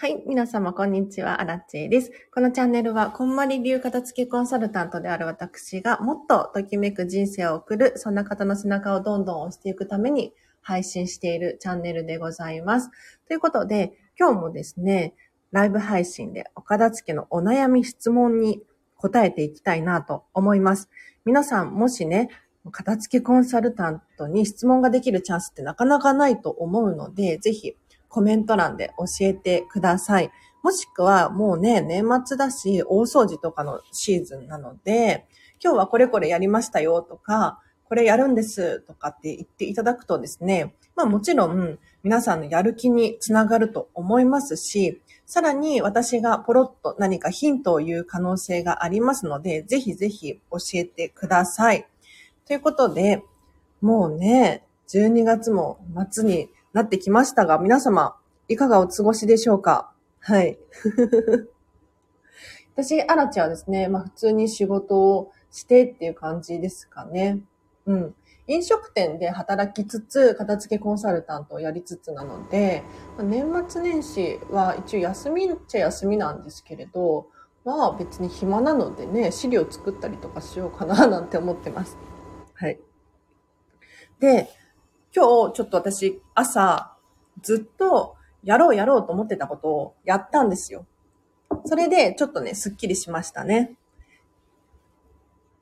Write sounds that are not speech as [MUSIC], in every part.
はい。皆様、こんにちは。アラッチェです。このチャンネルは、こんまり流片付けコンサルタントである私が、もっとときめく人生を送る、そんな方の背中をどんどん押していくために、配信しているチャンネルでございます。ということで、今日もですね、ライブ配信でお片付けのお悩み質問に答えていきたいなと思います。皆さん、もしね、片付けコンサルタントに質問ができるチャンスってなかなかないと思うので、ぜひコメント欄で教えてください。もしくはもうね、年末だし、大掃除とかのシーズンなので、今日はこれこれやりましたよとか、これやるんですとかって言っていただくとですね、まあもちろん皆さんのやる気につながると思いますし、さらに私がポロッと何かヒントを言う可能性がありますので、ぜひぜひ教えてください。ということで、もうね、12月も末になってきましたが、皆様、いかがお過ごしでしょうか？はい。[LAUGHS] 私、アラチはですね、まあ普通に仕事をしてっていう感じですかね。うん。飲食店で働きつつ、片付けコンサルタントをやりつつなので、年末年始は一応休みっちゃ休みなんですけれど、まあ別に暇なのでね、資料作ったりとかしようかななんて思ってます。はい。で、今日ちょっと私朝ずっとやろうやろうと思ってたことをやったんですよ。それでちょっとね、すっきりしましたね。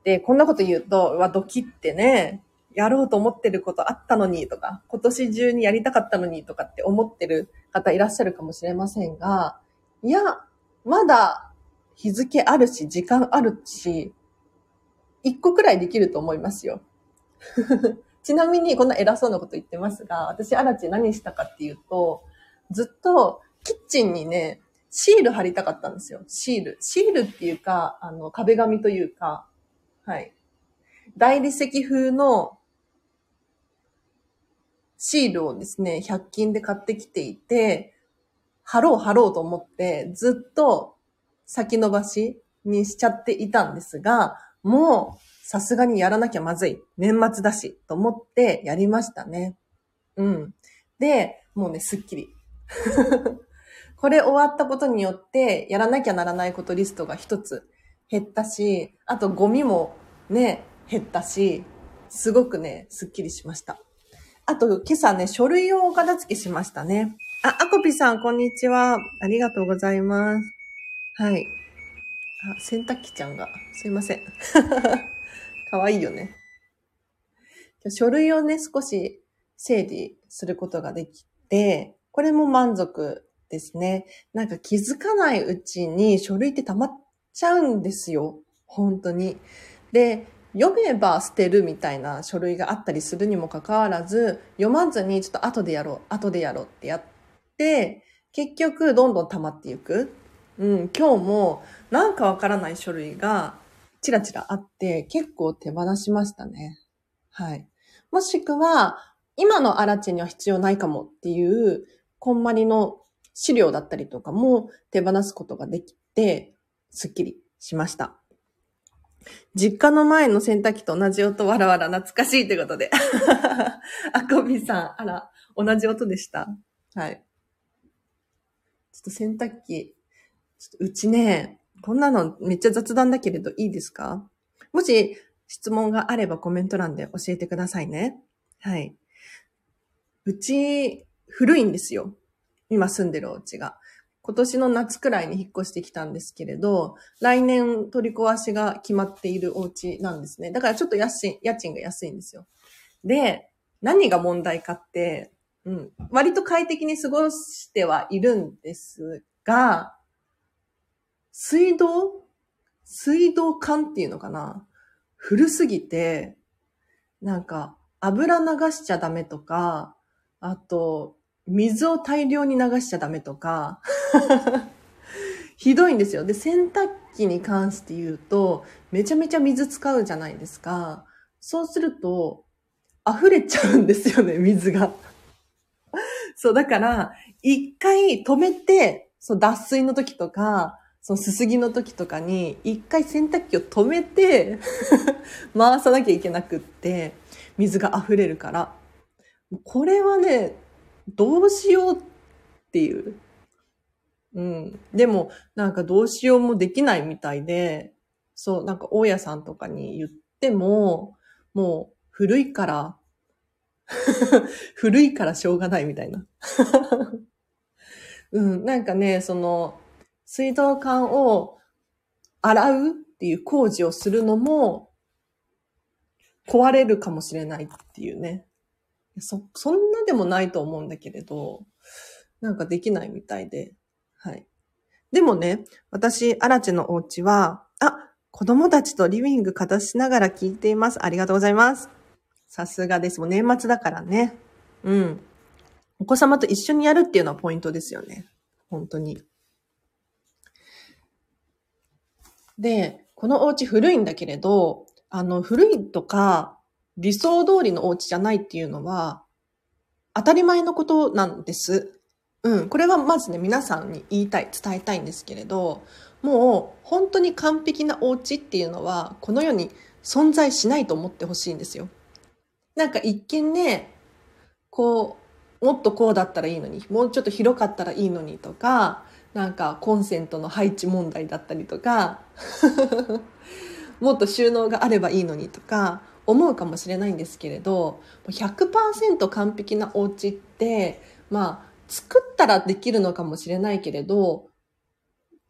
で、こんなこと言うと、うわ、ドキってね、やろうと思ってることあったのにとか、今年中にやりたかったのにとかって思ってる方いらっしゃるかもしれませんが、いや、まだ日付あるし、時間あるし、一個くらいできると思いますよ。ちなみにこんな偉そうなこと言ってますが、私、アラチ何したかっていうと、ずっとキッチンにね、シール貼りたかったんですよ。シール。シールっていうか、あの、壁紙というか、はい。大理石風のシールをですね、100均で買ってきていて、貼ろう貼ろうと思って、ずっと先延ばしにしちゃっていたんですが、もう、さすがにやらなきゃまずい。年末だし、と思ってやりましたね。うん。で、もうね、すっきり。[LAUGHS] これ終わったことによって、やらなきゃならないことリストが一つ減ったし、あとゴミもね、減ったし、すごくね、すっきりしました。あと、今朝ね、書類をお片付けしましたね。あ、アコピさん、こんにちは。ありがとうございます。はい。あ、洗濯機ちゃんが、すいません。かわいいよね。書類をね、少し整理することができて、これも満足ですね。なんか気づかないうちに書類って溜まっちゃうんですよ。本当に。で、読めば捨てるみたいな書類があったりするにもかかわらず、読まずにちょっと後でやろう、後でやろうってやって、結局どんどん溜まっていく。うん、今日もなんかわからない書類がちらちらあって結構手放しましたね。はい。もしくは、今のアラチェには必要ないかもっていう、こんまりの資料だったりとかも手放すことができて、すっきりしました。実家の前の洗濯機と同じ音、わらわら懐かしいということで。[LAUGHS] あこびさん、あら、同じ音でした。はい。ちょっと洗濯機、ちょっとうちね、こんなのめっちゃ雑談だけれどいいですか？もし質問があればコメント欄で教えてくださいね。はい。うち、古いんですよ。今住んでるお家が。今年の夏くらいに引っ越してきたんですけれど、来年取り壊しが決まっているお家なんですね。だからちょっと安い、家賃が安いんですよ。で、何が問題かって、うん、割と快適に過ごしてはいるんですが、水道？水道管っていうのかな？古すぎて、なんか油流しちゃダメとか、あと、水を大量に流しちゃダメとか、[LAUGHS] ひどいんですよ。で、洗濯機に関して言うと、めちゃめちゃ水使うじゃないですか。そうすると、溢れちゃうんですよね、水が。そう、だから、一回止めて、そう、脱水の時とか、そのすすぎの時とかに、一回洗濯機を止めて [LAUGHS] 回さなきゃいけなくって、水が溢れるから。これはね、どうしようっていう。うん。でも、なんかどうしようもできないみたいで、そう、なんか大家さんとかに言っても、もう古いから、[LAUGHS] 古いからしょうがないみたいな。[LAUGHS] うん、なんかね、その、水道管を洗うっていう工事をするのも、壊れるかもしれないっていうね。そ、そんなでもないと思うんだけれど、なんかできないみたいで。はい。でもね、私、アラチェのお家は、あ、子供たちとリビング片しながら聞いています。ありがとうございます。さすがです。もう年末だからね。うん。お子様と一緒にやるっていうのはポイントですよね。本当に。で、このお家古いんだけれど、あの、古いとか、理想通りのお家じゃないっていうのは、当たり前のことなんです。うん。これはまずね、皆さんに言いたい、伝えたいんですけれど、もう、本当に完璧なお家っていうのは、この世に存在しないと思ってほしいんですよ。なんか一見ね、こう、もっとこうだったらいいのに、もうちょっと広かったらいいのにとか、なんかコンセントの配置問題だったりとか、[LAUGHS] もっと収納があればいいのにとか思うかもしれないんですけれど、100%完璧なお家って、まあ、作ったらできるのかもしれないけれど、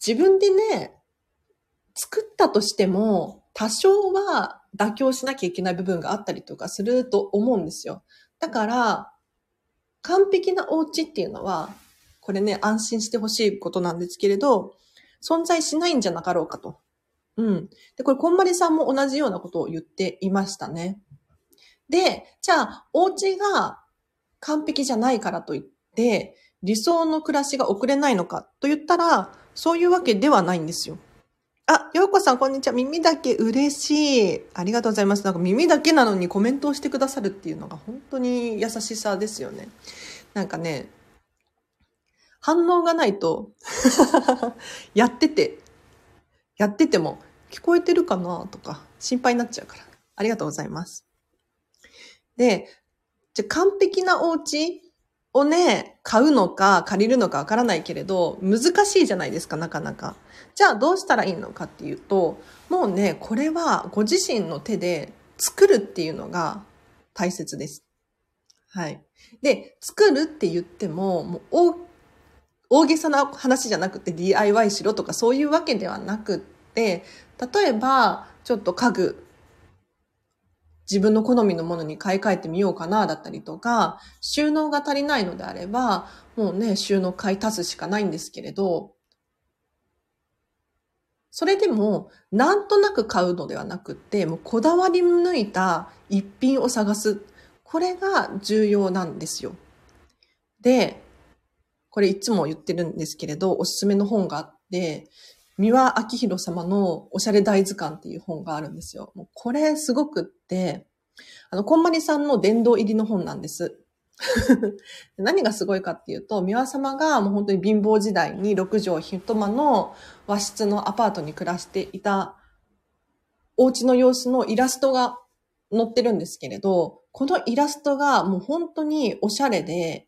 自分でね、作ったとしても、多少は妥協しなきゃいけない部分があったりとかすると思うんですよ。だから、完璧なお家っていうのは、これね、安心してほしいことなんですけれど、存在しないんじゃなかろうかと。うん。で、これ、こんまりさんも同じようなことを言っていましたね。で、じゃあ、お家が完璧じゃないからといって、理想の暮らしが送れないのかと言ったら、そういうわけではないんですよ。あ、ようこさん、こんにちは。耳だけ嬉しい。ありがとうございます。なんか耳だけなのにコメントをしてくださるっていうのが本当に優しさですよね。なんかね、反応がないと、[LAUGHS] やってて、やってても聞こえてるかなとか心配になっちゃうから。ありがとうございます。で、じゃ完璧なお家をね、買うのか借りるのかわからないけれど、難しいじゃないですか、なかなか。じゃあどうしたらいいのかっていうと、もうね、これはご自身の手で作るっていうのが大切です。はい。で、作るって言っても、もう大大げさな話じゃなくて DIY しろとかそういうわけではなくって、例えば、ちょっと家具、自分の好みのものに買い替えてみようかなだったりとか、収納が足りないのであれば、もうね、収納買い足すしかないんですけれど、それでも、なんとなく買うのではなくって、もうこだわり抜いた一品を探す。これが重要なんですよ。で、これいつも言ってるんですけれど、おすすめの本があって、三輪明宏様のおしゃれ大図鑑っていう本があるんですよ。もうこれすごくって、あの、こんまりさんの殿堂入りの本なんです。[LAUGHS] 何がすごいかっていうと、三輪様がもう本当に貧乏時代に6畳一間の和室のアパートに暮らしていたお家の様子のイラストが載ってるんですけれど、このイラストがもう本当におしゃれで、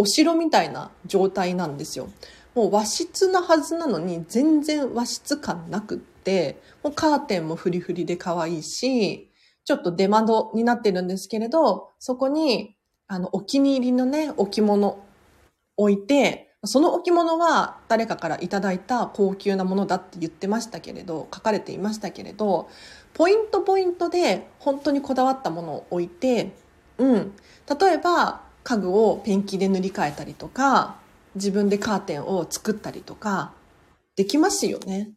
お城みたいな状態なんですよ。もう和室なはずなのに全然和室感なくって、もうカーテンもフリフリで可愛いし、ちょっと出窓になってるんですけれど、そこにあのお気に入りのね、置物置いて、その置物は誰かからいただいた高級なものだって言ってましたけれど、書かれていましたけれど、ポイントポイントで本当にこだわったものを置いて、うん。例えば、家具をペンキで塗り替えたりとか、自分でカーテンを作ったりとか、できますよね。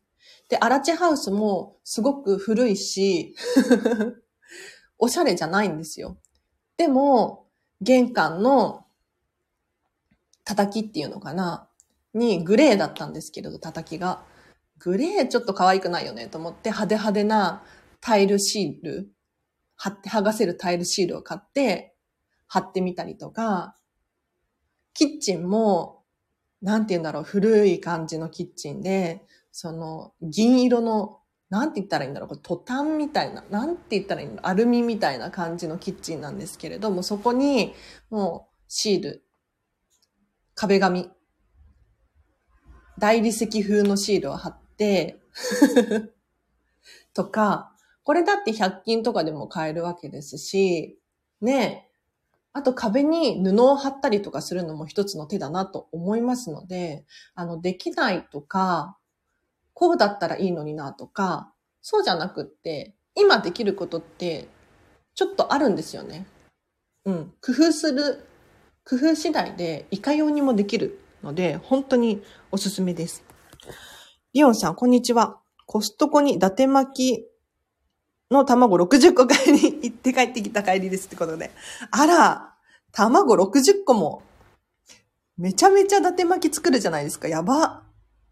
で、アラチェハウスもすごく古いし、おしゃれじゃないんですよ。でも、玄関の叩きっていうのかなにグレーだったんですけれど、叩きが。グレーちょっと可愛くないよねと思って派手派手なタイルシール、貼って剥がせるタイルシールを買って貼ってみたりとか、キッチンも、なんて言うんだろう、古い感じのキッチンで、その銀色の、なんて言ったらいいんだろう、これトタンみたいな、なんて言ったらいいんだろう、アルミみたいな感じのキッチンなんですけれども、そこにもうシール、壁紙大理石風のシールを貼って、[LAUGHS] とか、これだって100均とかでも買えるわけですし、ねえ、あと壁に布を貼ったりとかするのも一つの手だなと思いますので、あの、できないとか、こうだったらいいのになとか、そうじゃなくって、今できることって、ちょっとあるんですよね。うん。工夫する、工夫次第でいかようにもできるので、本当におすすめです。リオンさん、こんにちは。コストコに伊達巻きの卵60個買いに行って帰ってきた帰りですってことで。あら、卵60個も。めちゃめちゃ伊達巻き作るじゃないですか。やば。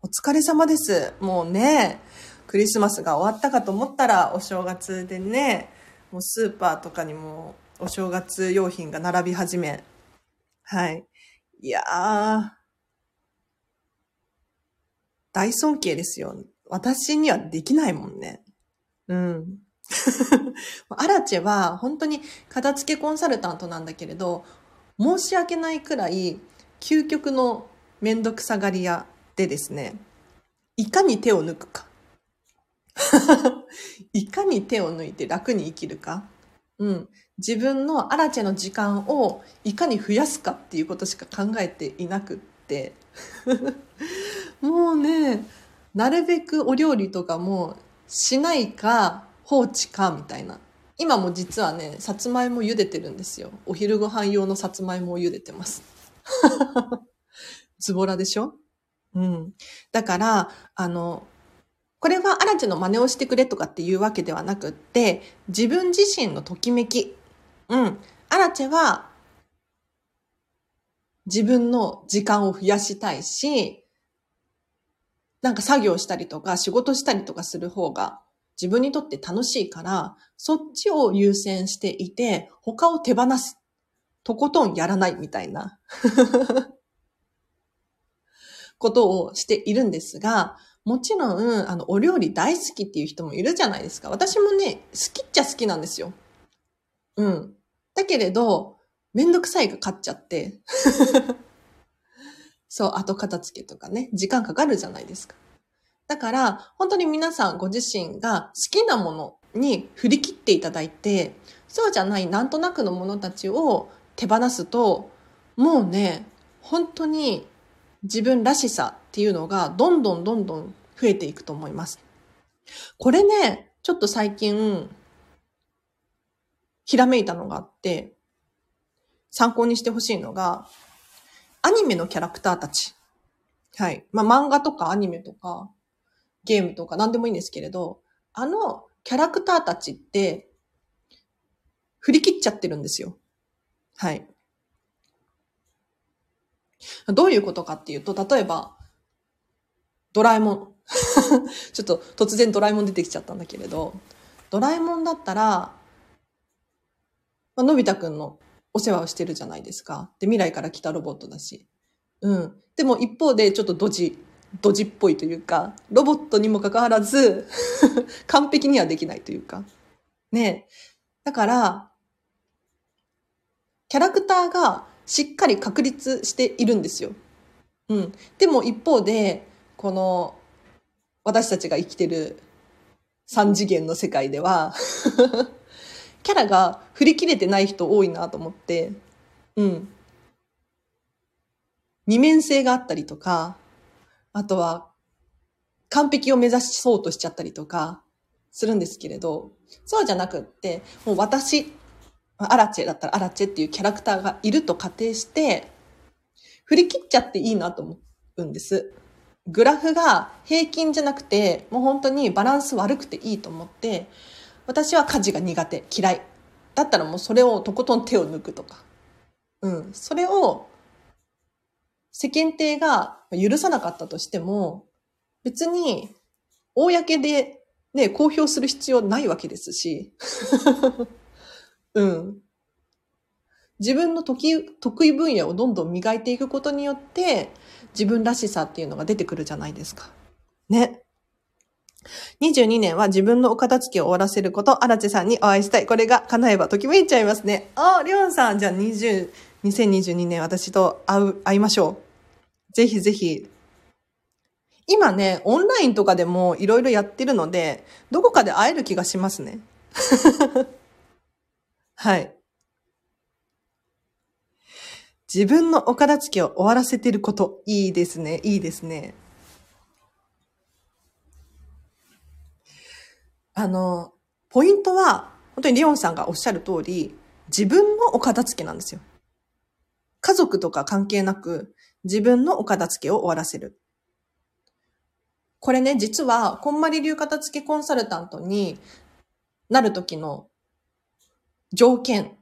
お疲れ様です。もうね、クリスマスが終わったかと思ったら、お正月でね、もうスーパーとかにもお正月用品が並び始め。はい。いやー、大尊敬ですよ。私にはできないもんね。うん。[LAUGHS] アラチェは本当に片付けコンサルタントなんだけれど、申し訳ないくらい究極のめんどくさがり屋でですね、いかに手を抜くか。[LAUGHS] いかに手を抜いて楽に生きるか。うん。自分のアラチェの時間をいかに増やすかっていうことしか考えていなくって。[LAUGHS] もうね、なるべくお料理とかもしないか放置かみたいな。今も実はね、さつまいも茹でてるんですよ。お昼ご飯用のさつまいもを茹でてます。[LAUGHS] ズボラでしょ？うん。だから、あの、これはアラチェの真似をしてくれとかっていうわけではなくって、自分自身のときめき。うん。アラチェは、自分の時間を増やしたいし、なんか作業したりとか仕事したりとかする方が自分にとって楽しいから、そっちを優先していて、他を手放す。とことんやらないみたいな [LAUGHS] ことをしているんですが、もちろん、あの、お料理大好きっていう人もいるじゃないですか。私もね、好きっちゃ好きなんですよ。うん。だけれど、めんどくさいが勝っちゃって。[LAUGHS] そう、後片付けとかね、時間かかるじゃないですか。だから、本当に皆さんご自身が好きなものに振り切っていただいて、そうじゃないなんとなくのものたちを手放すと、もうね、本当に自分らしさっていうのがどんどんどんどん増えていくと思います。これね、ちょっと最近、ひらめいたのがあって、参考にしてほしいのが、アニメのキャラクターたち。はい。まあ、漫画とかアニメとか、ゲームとか何でもいいんですけれど、あのキャラクターたちって、振り切っちゃってるんですよ。はい。どういうことかっていうと、例えば、ドラえもん。[LAUGHS] ちょっと突然ドラえもん出てきちゃったんだけれど、ドラえもんだったら、まあのび太くんのお世話をしてるじゃないですか。で、未来から来たロボットだし。うん。でも一方でちょっとドジ、ドジっぽいというか、ロボットにもかかわらず、[LAUGHS] 完璧にはできないというか。ね。だから、キャラクターがしっかり確立しているんですよ。うん。でも一方で、この、私たちが生きてる三次元の世界では、[LAUGHS] キャラが振り切れてない人多いなと思って、うん。二面性があったりとか、あとは、完璧を目指しそうとしちゃったりとか、するんですけれど、そうじゃなくって、もう私、アラチェだったらアラチェっていうキャラクターがいると仮定して、振り切っちゃっていいなと思うんです。グラフが平均じゃなくて、もう本当にバランス悪くていいと思って、私は家事が苦手、嫌い。だったらもうそれをとことん手を抜くとか。うん。それを世間体が許さなかったとしても、別に公でね、公表する必要ないわけですし。[LAUGHS] うん。自分の得意分野をどんどん磨いていくことによって、自分らしさっていうのが出てくるじゃないですか。ね。22年は自分のお片付けを終わらせること、荒地さんにお会いしたい。これが叶えばときめいちゃいますね。あ、りょんさん、じゃあ20、2022年私と会う、会いましょう。ぜひぜひ、今ね、オンラインとかでもいろいろやってるので、どこかで会える気がしますね。[LAUGHS] はい。自分のお片付けを終わらせてること。いいですね。いいですね。あの、ポイントは、本当にリオンさんがおっしゃる通り、自分のお片付けなんですよ。家族とか関係なく、自分のお片付けを終わらせる。これね、実は、こんまり流片付けコンサルタントになる時の条件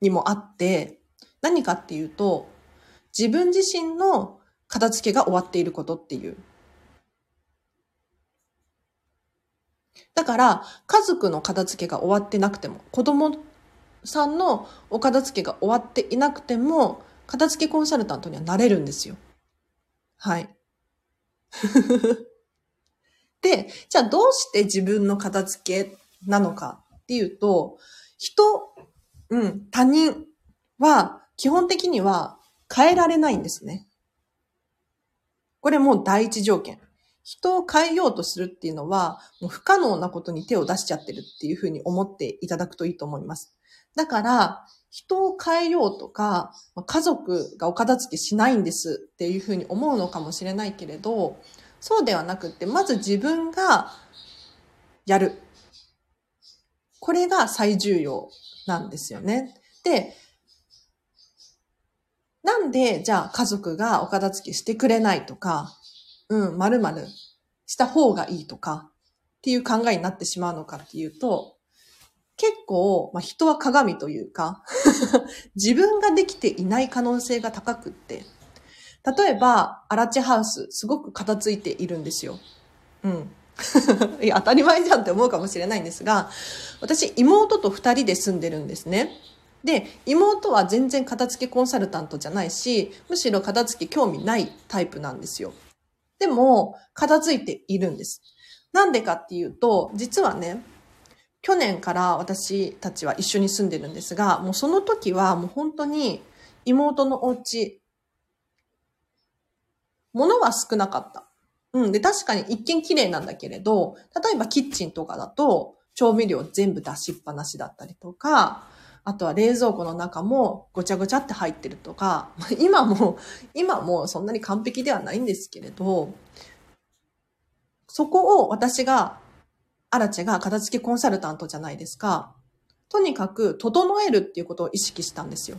にもあって、何かっていうと、自分自身の片付けが終わっていることっていう。だから、家族の片付けが終わってなくても、子供さんのお片付けが終わっていなくても、片付けコンサルタントにはなれるんですよ。はい。[LAUGHS] で、じゃあどうして自分の片付けなのかっていうと、人、うん、他人は基本的には変えられないんですね。これもう第一条件。人を変えようとするっていうのは、もう不可能なことに手を出しちゃってるっていうふうに思っていただくといいと思います。だから、人を変えようとか、家族がお片付けしないんですっていうふうに思うのかもしれないけれど、そうではなくって、まず自分がやる。これが最重要なんですよね。で、なんで、じゃあ家族がお片付けしてくれないとか、うん、まるまるした方がいいとか、っていう考えになってしまうのかっていうと、結構、まあ、人は鏡というか [LAUGHS] 自分ができていない可能性が高くって、例えば、アラチハウス、すごく片付いているんですよ。うん。[LAUGHS] いや、当たり前じゃんって思うかもしれないんですが、私、妹と二人で住んでるんですね。で、妹は全然片付けコンサルタントじゃないし、むしろ片付け興味ないタイプなんですよ。でも、片付いているんです。なんでかっていうと、実はね、去年から私たちは一緒に住んでるんですが、もうその時はもう本当に妹のお家、物は少なかった。うん。で、確かに一見綺麗なんだけれど、例えばキッチンとかだと、調味料全部出しっぱなしだったりとか、あとは冷蔵庫の中もごちゃごちゃって入ってるとか、[LAUGHS] 今も、今もそんなに完璧ではないんですけれど、そこを私が、アラチェが片付けコンサルタントじゃないですか。とにかく整えるっていうことを意識したんですよ。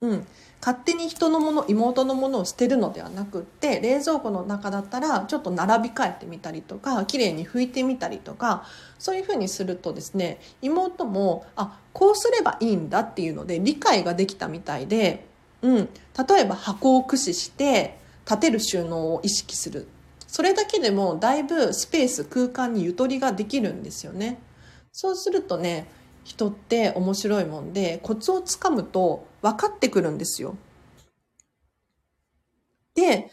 うん。勝手に人のもの、妹のものを捨てるのではなくって、冷蔵庫の中だったら、ちょっと並び替えてみたりとか、綺麗に拭いてみたりとか、そういうふうにするとですね、妹も、あ、こうすればいいんだっていうので、理解ができたみたいで、うん。例えば箱を駆使して、立てる収納を意識する。それだけでも、だいぶスペース、空間にゆとりができるんですよね。そうするとね、人って面白いもんで、コツをつかむと分かってくるんですよ。で、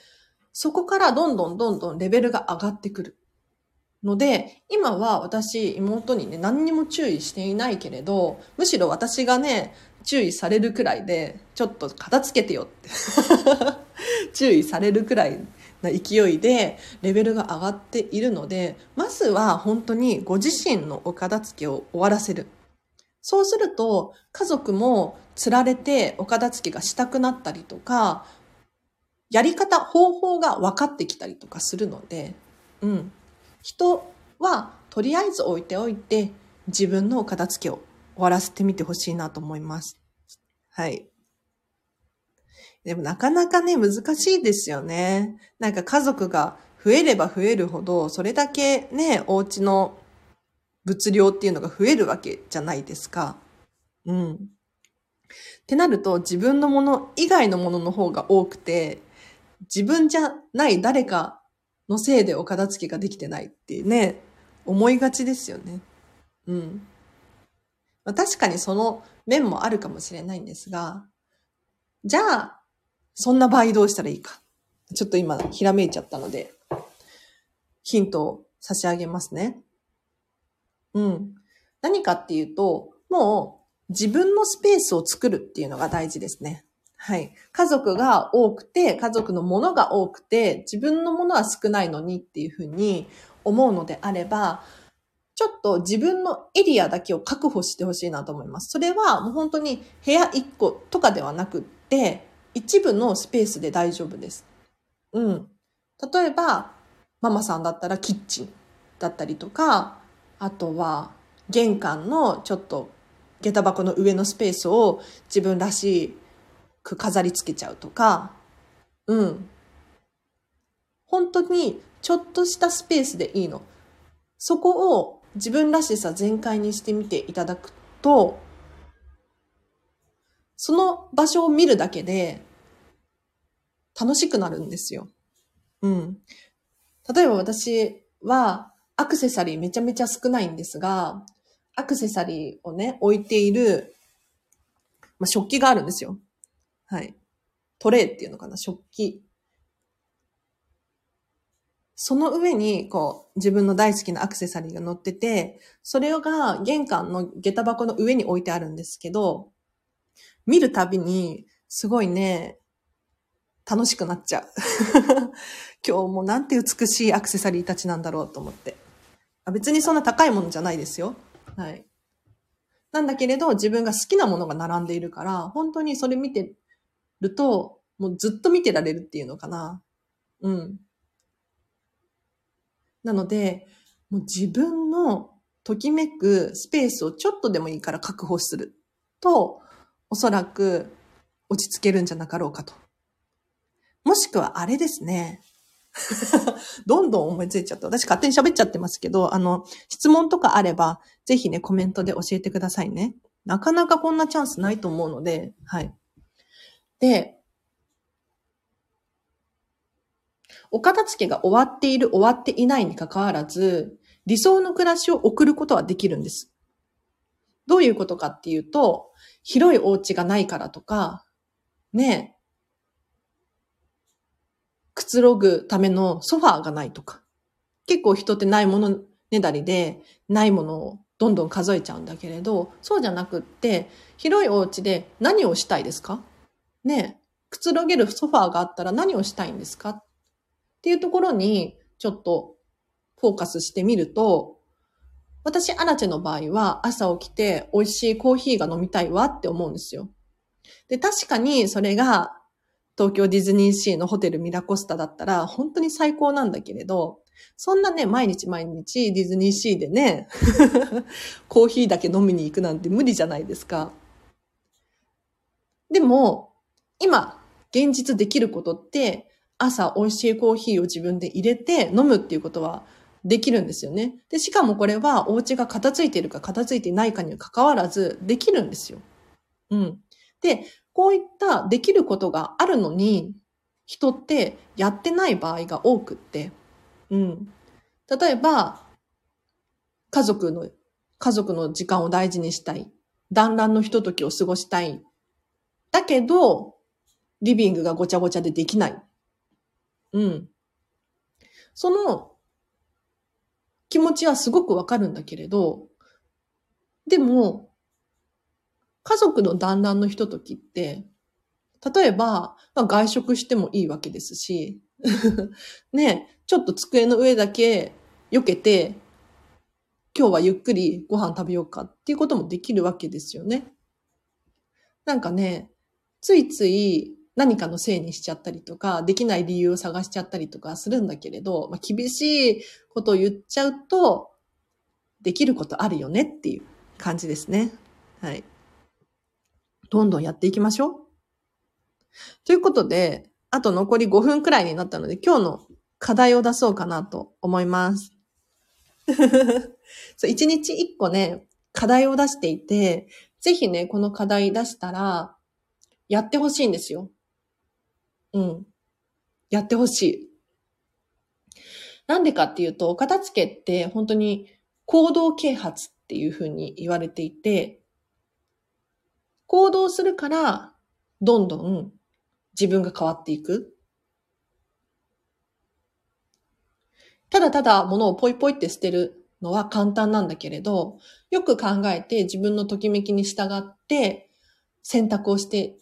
そこからどんどんどんどんレベルが上がってくる。ので、今は私、妹にね、何にも注意していないけれど、むしろ私がね、注意されるくらいで、ちょっと片付けてよって [LAUGHS] 注意されるくらいな勢いで、レベルが上がっているので、まずは本当にご自身のお片付けを終わらせる。そうすると、家族も釣られてお片付けがしたくなったりとか、やり方、方法が分かってきたりとかするので、うん。人はとりあえず置いておいて、自分のお片付けを終わらせてみてほしいなと思います。はい。でもなかなかね、難しいですよね。なんか家族が増えれば増えるほど、それだけね、お家の物量っていうのが増えるわけじゃないですか。うん。ってなると自分のもの以外のものの方が多くて、自分じゃない誰かのせいでお片付けができてないっていうね、思いがちですよね。うん。まあ、確かにその面もあるかもしれないんですが、じゃあ、そんな場合どうしたらいいか。ちょっと今、ひらめいちゃったので、ヒントを差し上げますね。うん。何かっていうと、もう自分のスペースを作るっていうのが大事ですね。はい。家族が多くて、家族のものが多くて、自分のものは少ないのにっていうふうに思うのであれば、ちょっと自分のエリアだけを確保してほしいなと思います。それはもう本当に部屋1個とかではなくって、一部のスペースで大丈夫です。うん。例えば、ママさんだったらキッチンだったりとか、あとは玄関のちょっと下駄箱の上のスペースを自分らしく飾り付けちゃうとか、うん。本当にちょっとしたスペースでいいの。そこを自分らしさ全開にしてみていただくと、その場所を見るだけで楽しくなるんですよ。うん。例えば私はアクセサリーめちゃめちゃ少ないんですが、アクセサリーをね、置いている、まあ、食器があるんですよ。はい。トレイっていうのかな食器。その上に、こう、自分の大好きなアクセサリーが乗ってて、それが玄関の下駄箱の上に置いてあるんですけど、見るたびに、すごいね、楽しくなっちゃう。[LAUGHS] 今日もなんて美しいアクセサリーたちなんだろうと思って。あ別にそんな高いものじゃないですよ。はい。なんだけれど、自分が好きなものが並んでいるから、本当にそれ見てると、もうずっと見てられるっていうのかな。うん。なので、もう自分のときめくスペースをちょっとでもいいから確保すると、おそらく落ち着けるんじゃなかろうかと。もしくはあれですね。[LAUGHS] どんどん思いついちゃった。私勝手に喋っちゃってますけど、あの、質問とかあれば、ぜひね、コメントで教えてくださいね。なかなかこんなチャンスないと思うので、はい。で、お片付けが終わっている、終わっていないに関わらず、理想の暮らしを送ることはできるんです。どういうことかっていうと、広いお家がないからとか、ねくつろぐためのソファーがないとか。結構人ってないものねだりで、ないものをどんどん数えちゃうんだけれど、そうじゃなくって、広いお家で何をしたいですか？ねくつろげるソファーがあったら何をしたいんですか？っていうところにちょっとフォーカスしてみると、私、アラチェの場合は朝起きて美味しいコーヒーが飲みたいわって思うんですよ。で、確かにそれが東京ディズニーシーのホテルミラコスタだったら本当に最高なんだけれど、そんなね、毎日毎日ディズニーシーでね、[LAUGHS] コーヒーだけ飲みに行くなんて無理じゃないですか。でも、今、現実できることって、朝美味しいコーヒーを自分で入れて飲むっていうことはできるんですよね。で、しかもこれはお家が片付いているか片付いていないかに関わらずできるんですよ。うん。で、こういったできることがあるのに、人ってやってない場合が多くって、うん。例えば、家族の、家族の時間を大事にしたい。団らんのひとときを過ごしたい。だけど、リビングがごちゃごちゃでできない。うん。その気持ちはすごくわかるんだけれど、でも、家族の団らんのひとときって、例えば、まあ、外食してもいいわけですし、[LAUGHS] ね、ちょっと机の上だけ避けて、今日はゆっくりご飯食べようかっていうこともできるわけですよね。なんかね、ついつい何かのせいにしちゃったりとか、できない理由を探しちゃったりとかするんだけれど、まあ、厳しいことを言っちゃうと、できることあるよねっていう感じですね。はい。どんどんやっていきましょう。ということで、あと残り5分くらいになったので、今日の課題を出そうかなと思います。[LAUGHS] そう、1日1個ね、課題を出していて、ぜひね、この課題出したら、やってほしいんですよ。うん。やってほしい。なんでかっていうと、お片付けって本当に行動啓発っていうふうに言われていて、行動するから、どんどん自分が変わっていく。ただただ物をポイポイって捨てるのは簡単なんだけれど、よく考えて自分のときめきに従って選択をして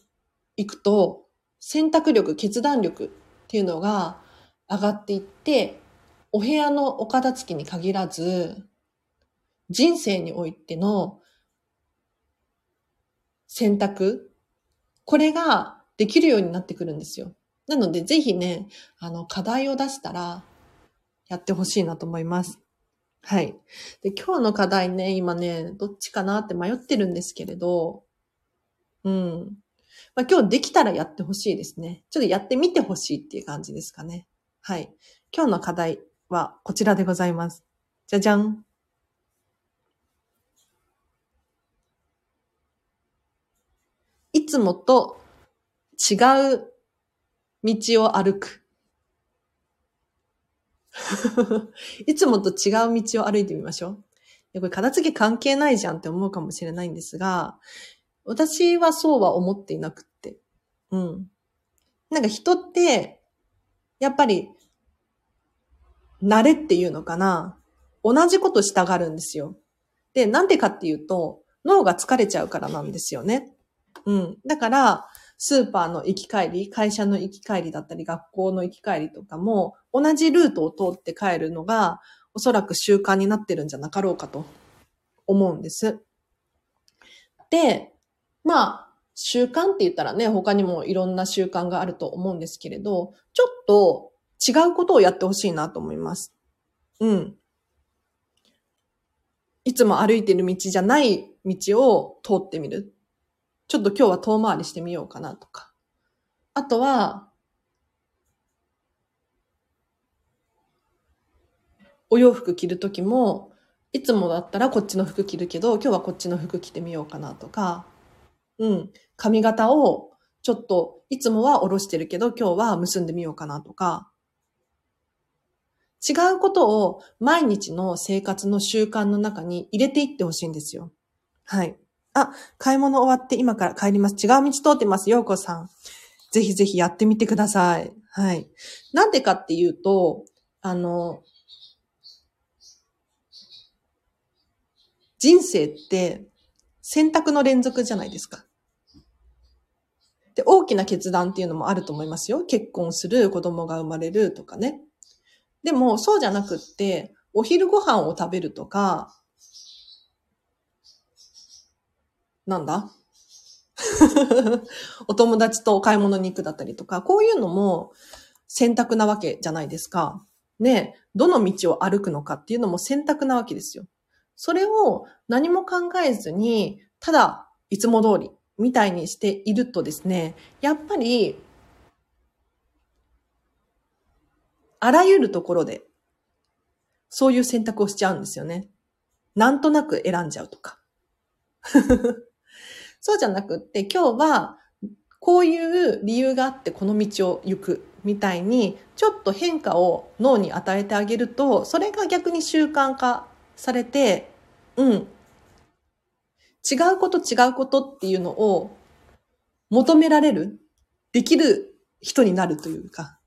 いくと、選択力、決断力っていうのが上がっていって、お部屋のお片付きに限らず、人生においての選択、これができるようになってくるんですよ。なので、ぜひね、あの、課題を出したら、やってほしいなと思います。はい。で、今日の課題ね、今ね、どっちかなって迷ってるんですけれど、うん。まあ、今日できたらやってほしいですね。ちょっとやってみてほしいっていう感じですかね。はい。今日の課題はこちらでございます。じゃじゃん。いつもと違う道を歩く。[LAUGHS] いつもと違う道を歩いてみましょう。これ片付け関係ないじゃんって思うかもしれないんですが、私はそうは思っていなくって。うん。なんか人って、やっぱり、慣れっていうのかな。同じことしたがるんですよ。で、なんでかっていうと、脳が疲れちゃうからなんですよね。うん。だから、スーパーの行き帰り、会社の行き帰りだったり、学校の行き帰りとかも、同じルートを通って帰るのが、おそらく習慣になってるんじゃなかろうかと思うんです。で、まあ、習慣って言ったらね、他にもいろんな習慣があると思うんですけれど、ちょっと違うことをやってほしいなと思います。うん。いつも歩いてる道じゃない道を通ってみる。ちょっと今日は遠回りしてみようかなとか。あとは、お洋服着るときも、いつもだったらこっちの服着るけど、今日はこっちの服着てみようかなとか、うん、髪型をちょっと、いつもは下ろしてるけど、今日は結んでみようかなとか、違うことを毎日の生活の習慣の中に入れていってほしいんですよ。はい。あ、買い物終わって今から帰ります。違う道通ってます。ようこさん。ぜひぜひやってみてください。はい。なんでかっていうと、あの、人生って選択の連続じゃないですか。で、大きな決断っていうのもあると思いますよ。結婚する、子供が生まれるとかね。でも、そうじゃなくって、お昼ご飯を食べるとか、なんだ？[LAUGHS] お友達とお買い物に行くだったりとか、こういうのも選択なわけじゃないですか。ね、どの道を歩くのかっていうのも選択なわけですよ。それを何も考えずに、ただいつも通りみたいにしているとですね、やっぱり、あらゆるところで、そういう選択をしちゃうんですよね。なんとなく選んじゃうとか。そうじゃなくって、今日はこういう理由があってこの道を行くみたいに、ちょっと変化を脳に与えてあげると、それが逆に習慣化されて、うん。違うこと違うことっていうのを求められる、できる人になるというか、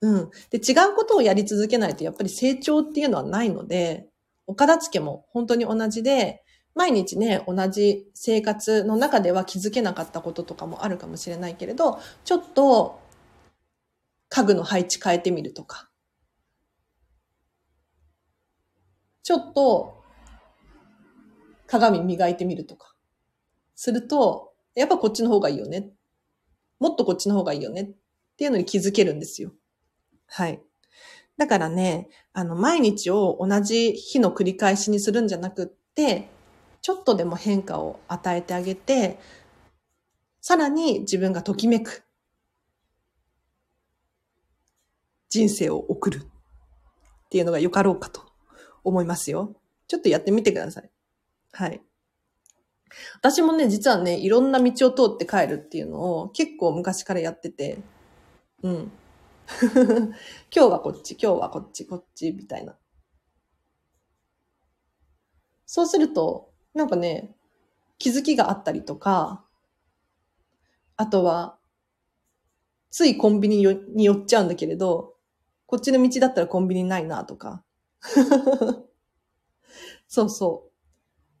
うん。で、違うことをやり続けないとやっぱり成長っていうのはないので、お片付けも本当に同じで、毎日ね、同じ生活の中では気づけなかったこととかもあるかもしれないけれど、ちょっと家具の配置変えてみるとか、ちょっと鏡磨いてみるとか、すると、やっぱこっちの方がいいよね。もっとこっちの方がいいよねっていうのに気づけるんですよ。はい。だからね、あの、毎日を同じ日の繰り返しにするんじゃなくって、ちょっとでも変化を与えてあげて、さらに自分がときめく人生を送るっていうのがよかろうかと思いますよ。ちょっとやってみてください。はい。私もね、実はね、いろんな道を通って帰るっていうのを結構昔からやってて、うん。[LAUGHS] 今日はこっち、今日はこっち、こっち、みたいな。そうすると、なんかね、気づきがあったりとか、あとは、ついコンビニに寄っちゃうんだけれど、こっちの道だったらコンビニないなとか。[LAUGHS] そうそう。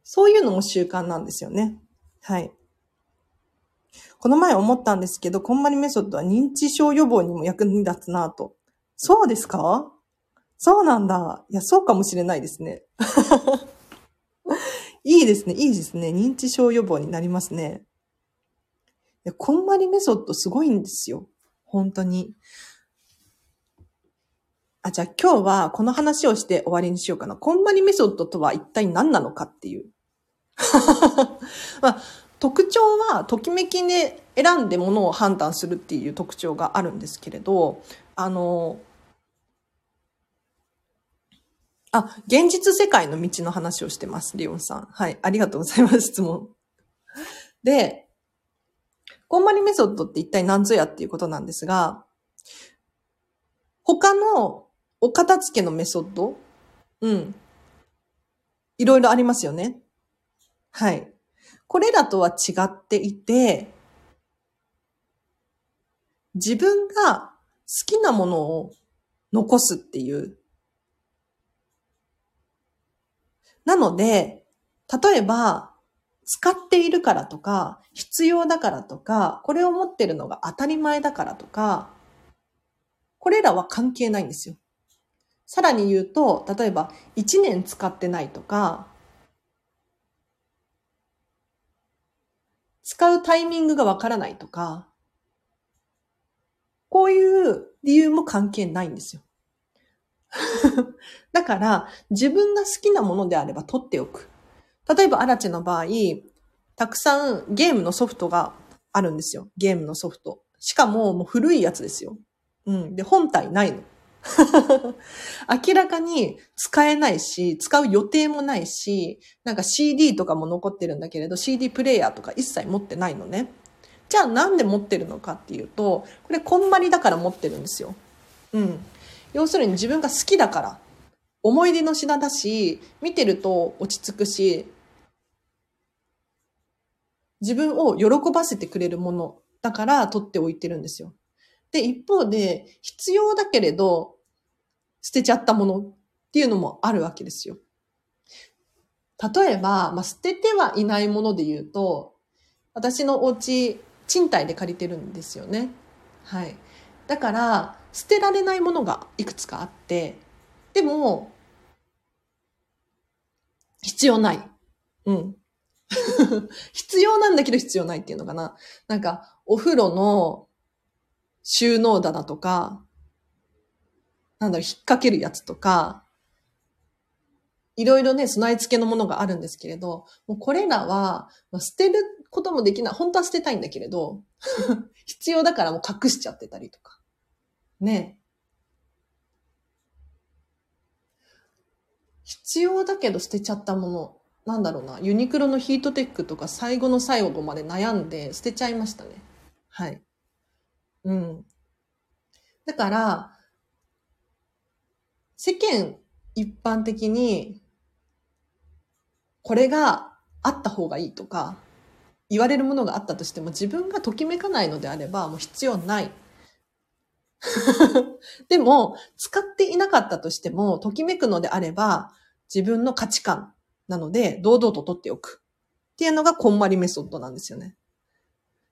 そういうのも習慣なんですよね。はい。この前思ったんですけど、こんまりメソッドは認知症予防にも役に立つなと。そうですか？そうなんだ。いや、そうかもしれないですね。[LAUGHS] いいですね。いいですね。認知症予防になりますね。こんまりメソッドすごいんですよ。本当に。あ、じゃあ今日はこの話をして終わりにしようかな。こんまりメソッドとは一体何なのかっていう。[LAUGHS] まあ、特徴は、ときめきで選んでものを判断するっていう特徴があるんですけれど、あの、あ、現実世界の道の話をしてます、リオンさん。はい、ありがとうございます、質問。で、こんまりメソッドって一体何ぞやっていうことなんですが、他のお片付けのメソッドうん。いろいろありますよね。はい。これらとは違っていて、自分が好きなものを残すっていう。なので、例えば、使っているからとか、必要だからとか、これを持ってるのが当たり前だからとか、これらは関係ないんですよ。さらに言うと、例えば1年使ってないとか、使うタイミングがわからないとか、こういう理由も関係ないんですよ。[LAUGHS] だから、自分が好きなものであれば取っておく。例えば、アラチェの場合、たくさんゲームのソフトがあるんですよ。ゲームのソフト。しかも、もう古いやつですよ。うん。で、本体ないの。[LAUGHS] 明らかに使えないし、使う予定もないし、なんか CD とかも残ってるんだけれど、CD プレイヤーとか一切持ってないのね。じゃあなんで持ってるのかっていうと、これこんまりだから持ってるんですよ。うん。要するに自分が好きだから。思い出の品だし、見てると落ち着くし、自分を喜ばせてくれるものだから取っておいてるんですよ。で、一方で、必要だけれど、捨てちゃったものっていうのもあるわけですよ。例えば、まあ、捨ててはいないもので言うと、私のお家、賃貸で借りてるんですよね。はい。だから、捨てられないものがいくつかあって、でも、必要ない。うん。[LAUGHS] 必要なんだけど必要ないっていうのかな。なんか、お風呂の収納棚とか、なんだろう、引っ掛けるやつとか、いろいろね、備え付けのものがあるんですけれど、もうこれらは、まあ、捨てることもできない。本当は捨てたいんだけれど、[LAUGHS] 必要だからもう隠しちゃってたりとか。ね。必要だけど捨てちゃったもの。なんだろうな。ユニクロのヒートテックとか最後の最後まで悩んで捨てちゃいましたね。はい。うん。だから、世間一般的に、これがあった方がいいとか、言われるものがあったとしても自分がときめかないのであればもう必要ない。[LAUGHS] でも、使っていなかったとしても、ときめくのであれば、自分の価値観なので、堂々と取っておく。っていうのがこんまりメソッドなんですよね。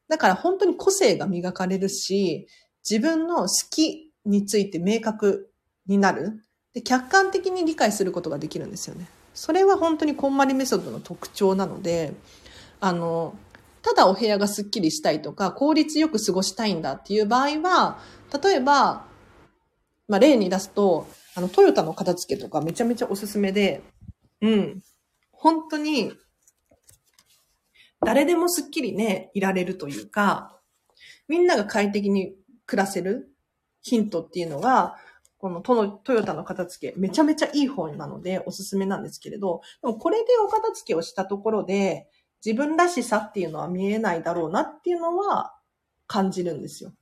だから本当に個性が磨かれるし、自分の好きについて明確になる。で、客観的に理解することができるんですよね。それは本当にこんまりメソッドの特徴なので、あの、ただお部屋がスッキリしたいとか、効率よく過ごしたいんだっていう場合は、例えば、まあ、例に出すと、あの、トヨタの片付けとかめちゃめちゃおすすめで、うん。本当に誰でもスッキリね、いられるというか、みんなが快適に暮らせるヒントっていうのが、このトのトヨタの片付け、めちゃめちゃいい本なのでおすすめなんですけれど、でもこれでお片付けをしたところで、自分らしさっていうのは見えないだろうなっていうのは感じるんですよ。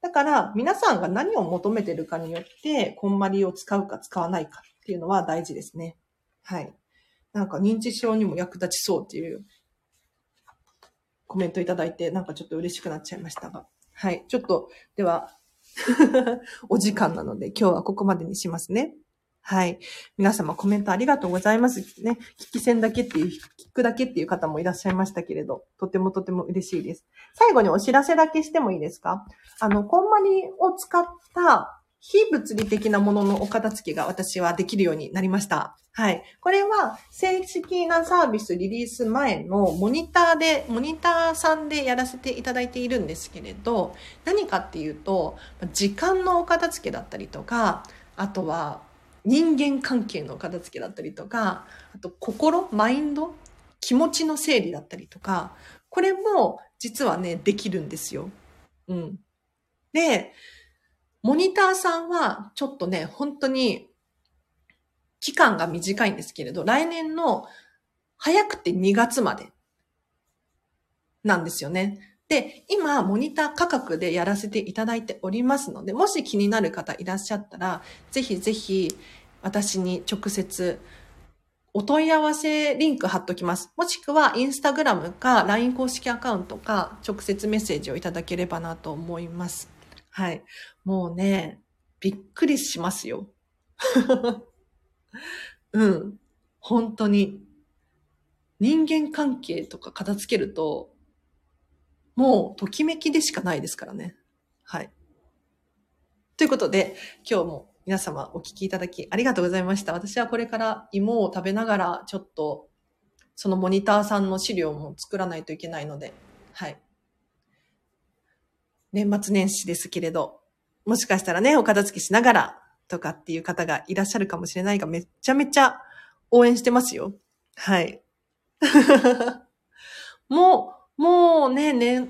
だから皆さんが何を求めてるかによって、こんまりを使うか使わないかっていうのは大事ですね。はい。なんか認知症にも役立ちそうっていうコメントいただいて、なんかちょっと嬉しくなっちゃいましたが。はい。ちょっと、では、[LAUGHS] お時間なので今日はここまでにしますね。はい。皆様コメントありがとうございます。ね。聞き戦だけっていう、聞くだけっていう方もいらっしゃいましたけれど、とてもとても嬉しいです。最後にお知らせだけしてもいいですか？あの、コンマニを使った非物理的なもののお片付けが私はできるようになりました。はい。これは正式なサービスリリース前のモニターで、モニターさんでやらせていただいているんですけれど、何かっていうと、時間のお片付けだったりとか、あとは人間関係の片付けだったりとか、あと心、マインド、気持ちの整理だったりとか、これも実はね、できるんですよ。うん。で、モニターさんはちょっとね、本当に期間が短いんですけれど、来年の早くて2月までなんですよね。で、今、モニター価格でやらせていただいておりますので、もし気になる方いらっしゃったら、ぜひぜひ、私に直接、お問い合わせリンク貼っときます。もしくは、インスタグラムか、LINE 公式アカウントか、直接メッセージをいただければなと思います。はい。もうね、びっくりしますよ。[LAUGHS] うん。本当に。人間関係とか片付けると、もう、ときめきでしかないですからね。はい。ということで、今日も皆様お聞きいただきありがとうございました。私はこれから芋を食べながら、ちょっと、そのモニターさんの資料も作らないといけないので、はい。年末年始ですけれど、もしかしたらね、お片付けしながらとかっていう方がいらっしゃるかもしれないが、めちゃめちゃ応援してますよ。はい。[LAUGHS] もう、もうね、ね、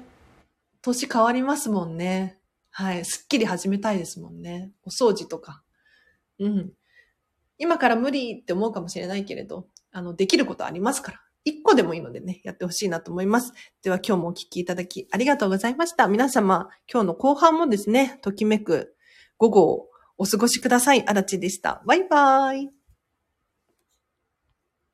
年変わりますもんね。はい。すっきり始めたいですもんね。お掃除とか。うん。今から無理って思うかもしれないけれど、あの、できることありますから。一個でもいいのでね、やってほしいなと思います。では今日もお聞きいただきありがとうございました。皆様、今日の後半もですね、ときめく午後をお過ごしください。あらちでした。バイバーイ。